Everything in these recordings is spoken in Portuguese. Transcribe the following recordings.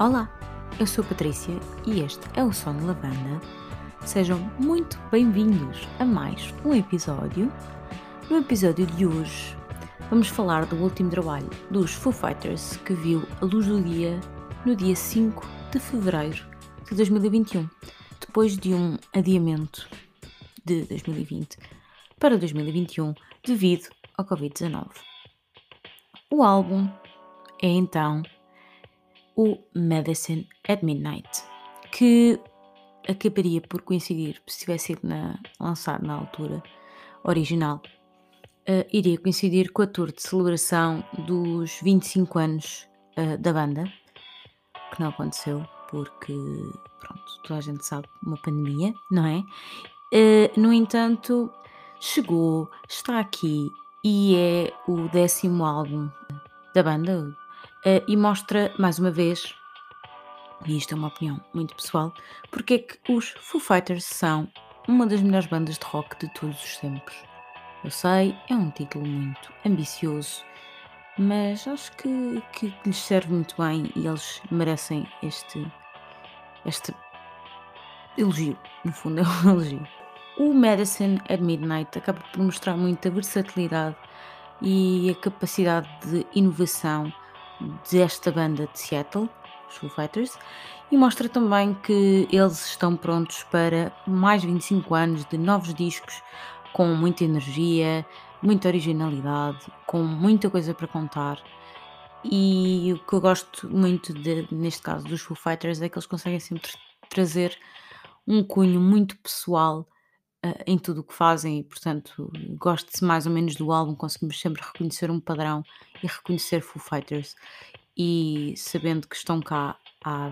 Olá, eu sou Patrícia e este é o Som de Lavanda. Sejam muito bem-vindos a mais um episódio. No episódio de hoje vamos falar do último trabalho dos Foo Fighters que viu a luz do dia no dia 5 de fevereiro de 2021, depois de um adiamento de 2020 para 2021 devido ao Covid-19. O álbum é então o Medicine at Midnight, que acabaria por coincidir, se tivesse sido na, lançado na altura original, uh, iria coincidir com a tour de celebração dos 25 anos uh, da banda, que não aconteceu porque, pronto, toda a gente sabe, uma pandemia, não é? Uh, no entanto, chegou, está aqui e é o décimo álbum da banda, Uh, e mostra, mais uma vez, e isto é uma opinião muito pessoal, porque é que os Foo Fighters são uma das melhores bandas de rock de todos os tempos. Eu sei, é um título muito ambicioso, mas acho que, que lhes serve muito bem e eles merecem este, este elogio. No fundo, é um elogio. O Medicine at Midnight acaba por mostrar muita versatilidade e a capacidade de inovação desta banda de Seattle, Foo Fighters, e mostra também que eles estão prontos para mais 25 anos de novos discos com muita energia, muita originalidade, com muita coisa para contar. E o que eu gosto muito de, neste caso dos Foo Fighters é que eles conseguem sempre trazer um cunho muito pessoal uh, em tudo o que fazem e, portanto, gosto-se mais ou menos do álbum, conseguimos sempre reconhecer um padrão e reconhecer Foo Fighters. E sabendo que estão cá há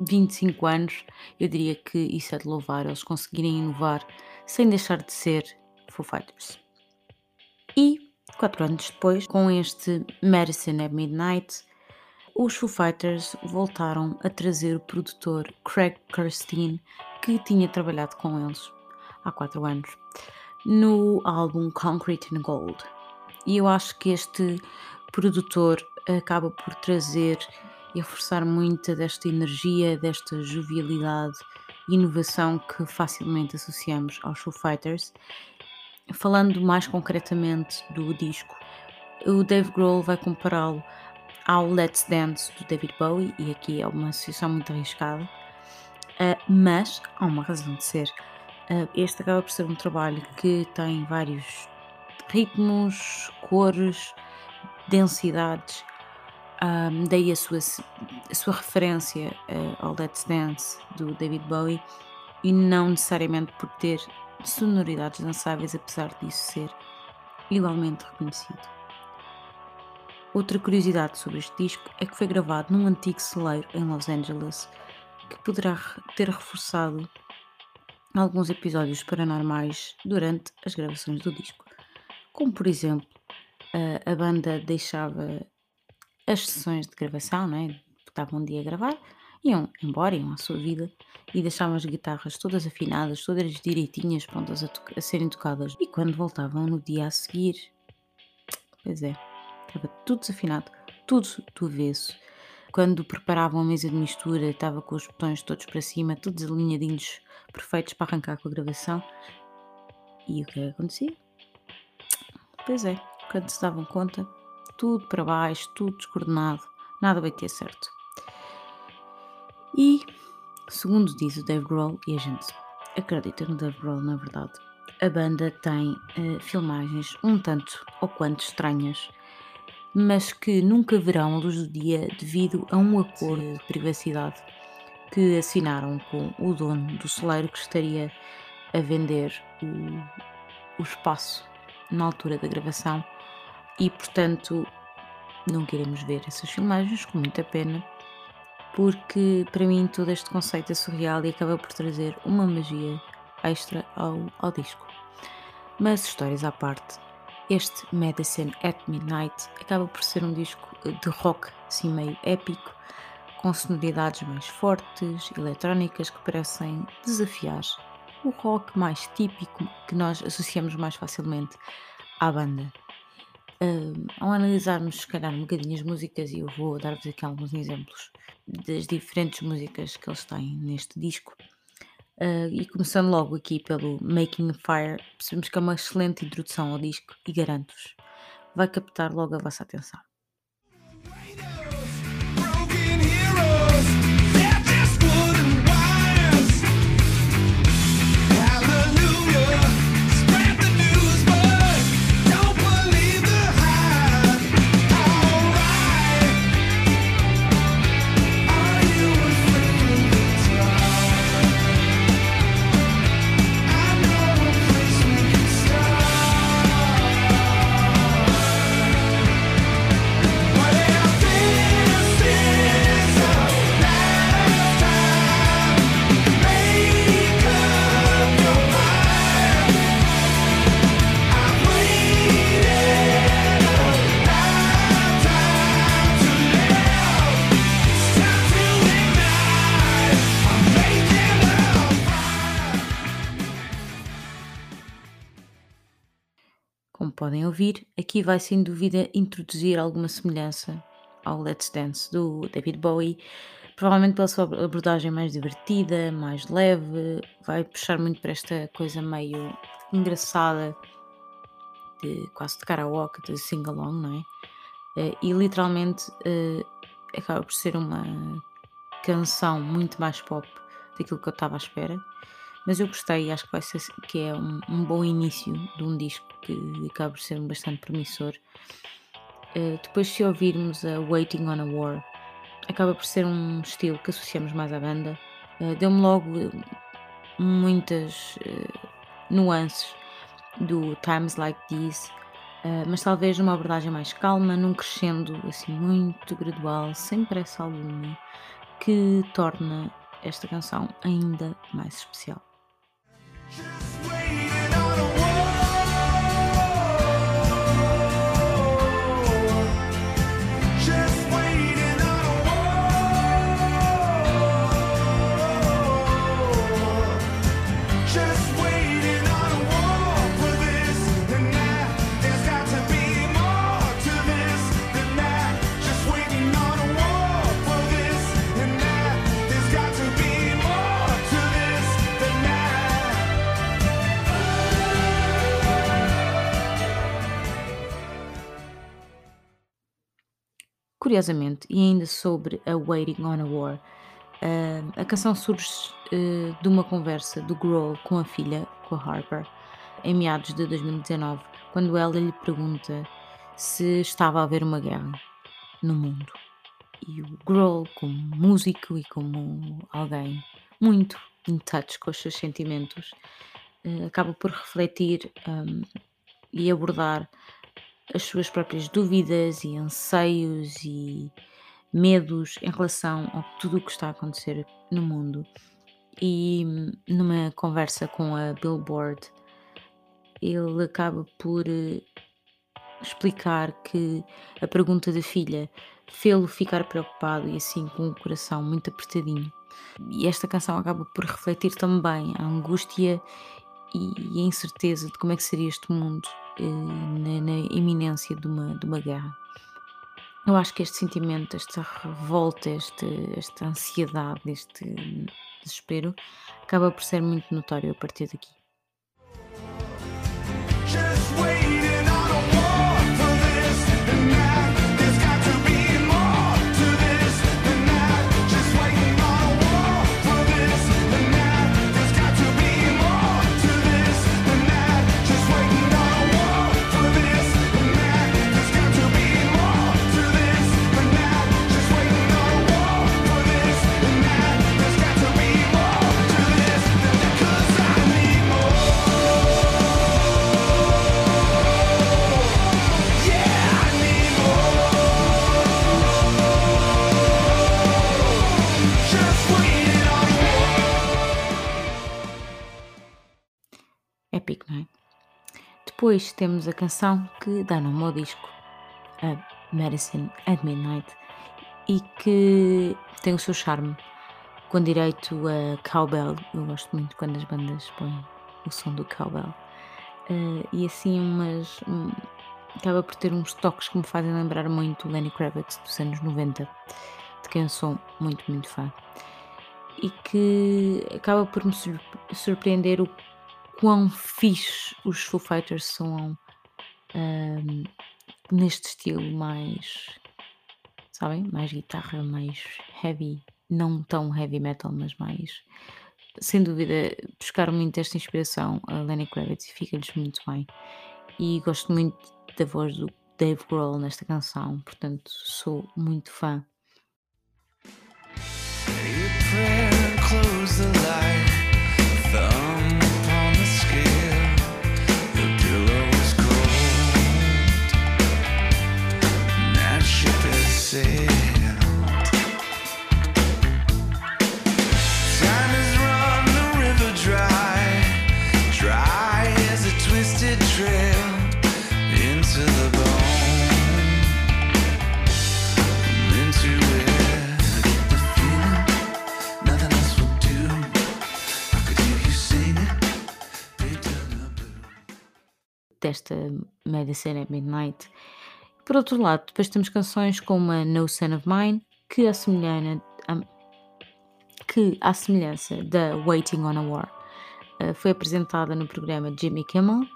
25 anos, eu diria que isso é de louvar, eles conseguirem inovar sem deixar de ser Foo Fighters. E, quatro anos depois, com este Medicine at Midnight, os Foo Fighters voltaram a trazer o produtor Craig Kirstein, que tinha trabalhado com eles há quatro anos, no álbum Concrete and Gold. E eu acho que este produtor acaba por trazer e reforçar muita desta energia, desta jovialidade inovação que facilmente associamos aos Foo Fighters. Falando mais concretamente do disco, o Dave Grohl vai compará-lo ao Let's Dance do David Bowie, e aqui é uma associação muito arriscada, uh, mas há uma razão de ser. Uh, este acaba por ser um trabalho que tem vários ritmos, cores, densidades. Um, daí a sua, a sua referência uh, ao Let's Dance do David Bowie e não necessariamente por ter sonoridades dançáveis, apesar disso ser igualmente reconhecido. Outra curiosidade sobre este disco é que foi gravado num antigo celeiro em Los Angeles, que poderá ter reforçado alguns episódios paranormais durante as gravações do disco. Como por exemplo, a, banda deixava as sessões de gravação, né? estavam um dia a gravar, iam embora, iam à sua vida e deixavam as guitarras todas afinadas, todas direitinhas, prontas a, a serem tocadas. E quando voltavam no dia a seguir, pois é, estava tudo desafinado, tudo do avesso. Quando preparavam a mesa de mistura, estava com os botões todos para cima, todos alinhadinhos, perfeitos para arrancar com a gravação. E o que é que acontecia? Pois é, quando se davam conta, tudo para baixo, tudo descoordenado, nada vai ter certo. E, segundo diz o Dave Grohl, e a gente acredita no Dave Grohl na verdade, a banda tem uh, filmagens um tanto ou quanto estranhas, mas que nunca verão a luz do dia devido a um acordo de privacidade que assinaram com o dono do celeiro que estaria a vender o, o espaço na altura da gravação e portanto não queremos ver essas filmagens com muita pena porque para mim todo este conceito é surreal e acaba por trazer uma magia extra ao, ao disco. Mas histórias à parte, este Medicine at Midnight acaba por ser um disco de rock assim meio épico, com sonoridades mais fortes, eletrónicas que parecem desafiar o rock mais típico que nós associamos mais facilmente à banda. Ao analisarmos, se calhar, um bocadinho as músicas, e eu vou dar-vos aqui alguns exemplos das diferentes músicas que eles têm neste disco. Uh, e começando logo aqui pelo Making a Fire, percebemos que é uma excelente introdução ao disco e garanto-vos, vai captar logo a vossa atenção. Podem ouvir, aqui vai sem dúvida introduzir alguma semelhança ao Let's Dance do David Bowie, provavelmente pela sua abordagem mais divertida, mais leve, vai puxar muito para esta coisa meio engraçada de quase de karaoke, de sing-along, não é? Eh, e literalmente eh, acaba por ser uma canção muito mais pop daquilo que eu estava à espera mas eu gostei, acho que vai ser que é um, um bom início de um disco que acaba por ser bastante promissor. Uh, depois, se ouvirmos a Waiting on a War, acaba por ser um estilo que associamos mais à banda. Uh, Deu-me logo muitas uh, nuances do Times Like These, mas talvez numa abordagem mais calma, num crescendo assim muito gradual, sem pressa alguma, que torna esta canção ainda mais especial. Just Curiosamente, e ainda sobre a Waiting on a War, uh, a canção surge uh, de uma conversa do Grohl com a filha, com a Harper, em meados de 2019, quando ela lhe pergunta se estava a haver uma guerra no mundo. E o Grohl, como músico e como alguém muito in touch com os seus sentimentos, uh, acaba por refletir um, e abordar as suas próprias dúvidas e anseios e medos em relação a tudo o que está a acontecer no mundo. E numa conversa com a Billboard, ele acaba por eh, explicar que a pergunta da filha fê-lo ficar preocupado e assim com o coração muito apertadinho. E esta canção acaba por refletir também a angústia e a incerteza de como é que seria este mundo na, na, iminência de uma, de uma guerra. Eu acho que este sentimento, esta revolta, este, esta ansiedade, este desespero, acaba por ser muito notório a partir daqui. Depois temos a canção que dá nome ao disco, a Medicine at Midnight, e que tem o seu charme, com direito a cowbell. Eu gosto muito quando as bandas põem o som do cowbell. Uh, e assim umas, um, acaba por ter uns toques que me fazem lembrar muito Lenny Kravitz dos anos 90, de quem eu sou muito, muito fã. E que acaba por me surpreender o quão fixe os Foo Fighters são um, neste estilo mais, sabem? Mais guitarra, mais heavy, não tão heavy metal, mas mais. Sem dúvida, buscaram muito esta inspiração a Lenny Kravitz e fica-lhes muito bem. E gosto muito da voz do Dave Grohl nesta canção, portanto sou muito fã. Desta Medicine at Midnight. Por outro lado, depois temos canções como a No Son of Mine, que a que, à semelhança da Waiting on a War, eh, foi apresentada no programa Jimmy Kimmel,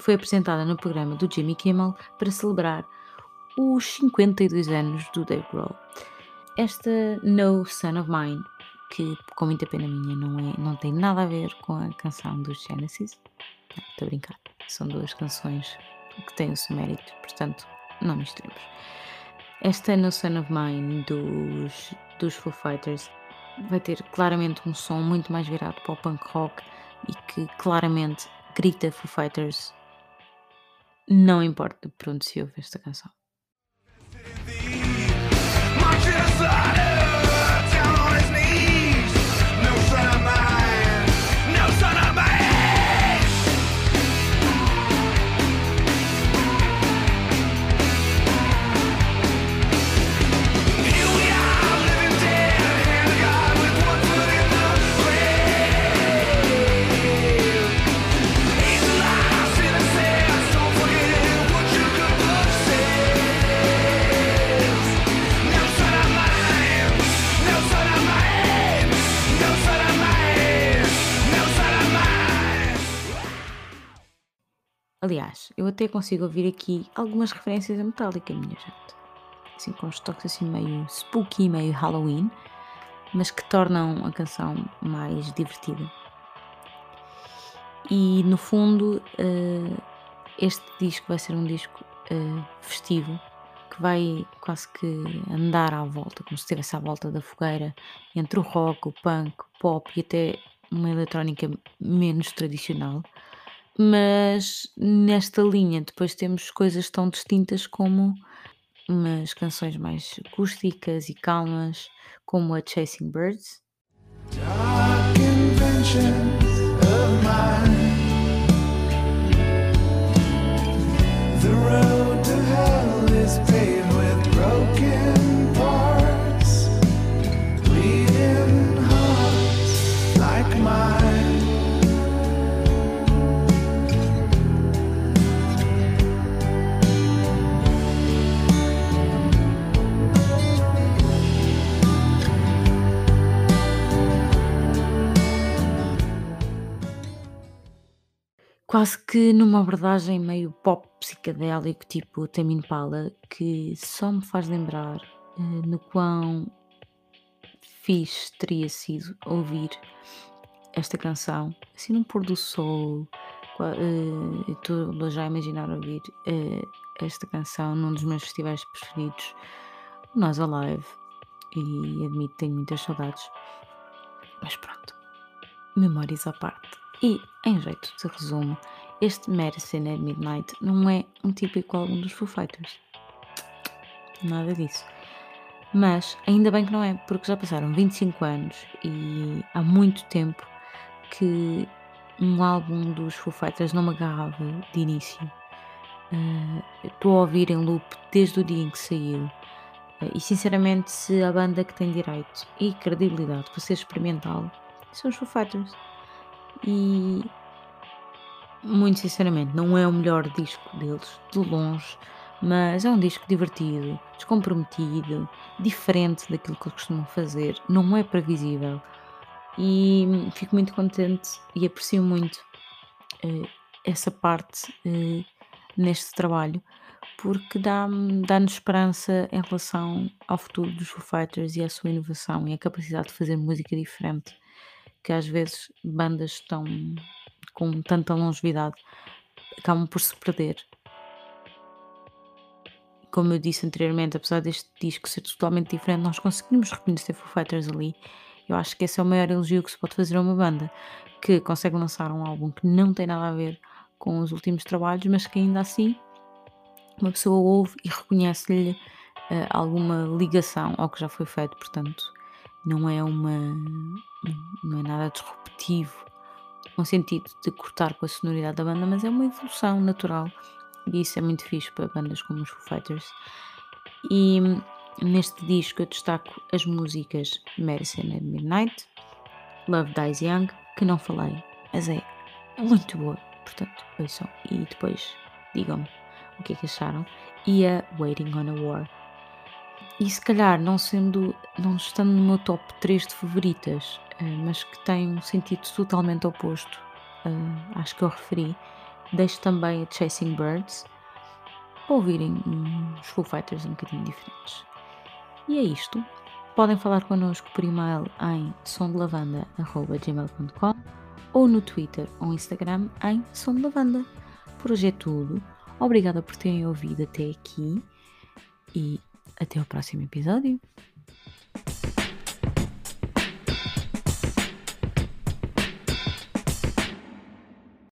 foi apresentada no programa do Jimmy Kimmel para celebrar os 52 anos do Dave Grohl. Esta No Son of Mine, que com muita pena minha não, é, não tem nada a ver com a canção dos Genesis, estou a brincar, são duas canções que têm o seu mérito, portanto não misturemos. Esta No Son of Mine dos, dos Foo Fighters vai ter claramente um som muito mais virado para o punk rock e que claramente grita Foo Fighters não importa por onde se ouve esta canção. Aliás, eu até consigo ouvir aqui algumas referências a Metallica, minha gente. Assim, com uns toques assim meio spooky, meio Halloween, mas que tornam a canção mais divertida. E no fundo, uh, este disco vai ser um disco uh, festivo que vai quase que andar à volta, como se estivesse à volta da fogueira, entre o rock, o punk, o pop e até uma eletrónica menos tradicional mas nesta linha depois temos coisas tão distintas como umas canções mais acústicas e calmas, como a Chasing Birds. Dark of mine. Quase que numa abordagem meio pop psicadélico, tipo Tame Impala, que só me faz lembrar uh, no quão fixe teria sido ouvir esta canção, assim num pôr do sol. Uh, Estou já a imaginar ouvir uh, esta canção num dos meus festivais preferidos, Nós Alive, e admito tenho muitas saudades. Mas pronto, memórias à parte. E, em jeito de resumo, este Medicine at Midnight não é um típico álbum dos Foo Fighters. Nada disso. Mas ainda bem que não é, porque já passaram 25 anos e há muito tempo que um álbum dos Foo Fighters não me agarrava de início. Uh, estou a ouvir em loop desde o dia em que saiu. Uh, e sinceramente, se a banda que tem direito e credibilidade para ser experimental são os Foo Fighters. E muito sinceramente, não é o melhor disco deles, de longe, mas é um disco divertido, descomprometido, diferente daquilo que eles costumam fazer, não é previsível. E fico muito contente e aprecio muito uh, essa parte uh, neste trabalho porque dá-nos dá esperança em relação ao futuro dos Foo Fighters e à sua inovação e a capacidade de fazer música diferente que às vezes bandas estão com tanta longevidade acabam por se perder. Como eu disse anteriormente, apesar deste disco ser totalmente diferente, nós conseguimos reconhecer Foo Fighters ali. Eu acho que esse é o maior elogio que se pode fazer a uma banda que consegue lançar um álbum que não tem nada a ver com os últimos trabalhos, mas que ainda assim uma pessoa ouve e reconhece-lhe uh, alguma ligação ao que já foi feito, portanto, não é uma não é nada disruptivo no sentido de cortar com a sonoridade da banda, mas é uma evolução natural e isso é muito fixe para bandas como os Foo Fighters. E neste disco eu destaco as músicas Medicine at Midnight, Love Dies Young, que não falei, mas é muito boa, portanto, ouçam e depois digam-me o que é que acharam, e a Waiting on a War. E se calhar, não sendo, não estando no meu top 3 de favoritas, mas que tem um sentido totalmente oposto, uh, que eu referi, deixo também a Chasing Birds para ouvirem uns Foo Fighters um bocadinho diferentes. E é isto. Podem falar connosco por e-mail em sondelavanda.gmail.com ou no Twitter ou Instagram em Som de Lavanda. Por hoje é tudo. Obrigada por terem ouvido até aqui e até o próximo episódio.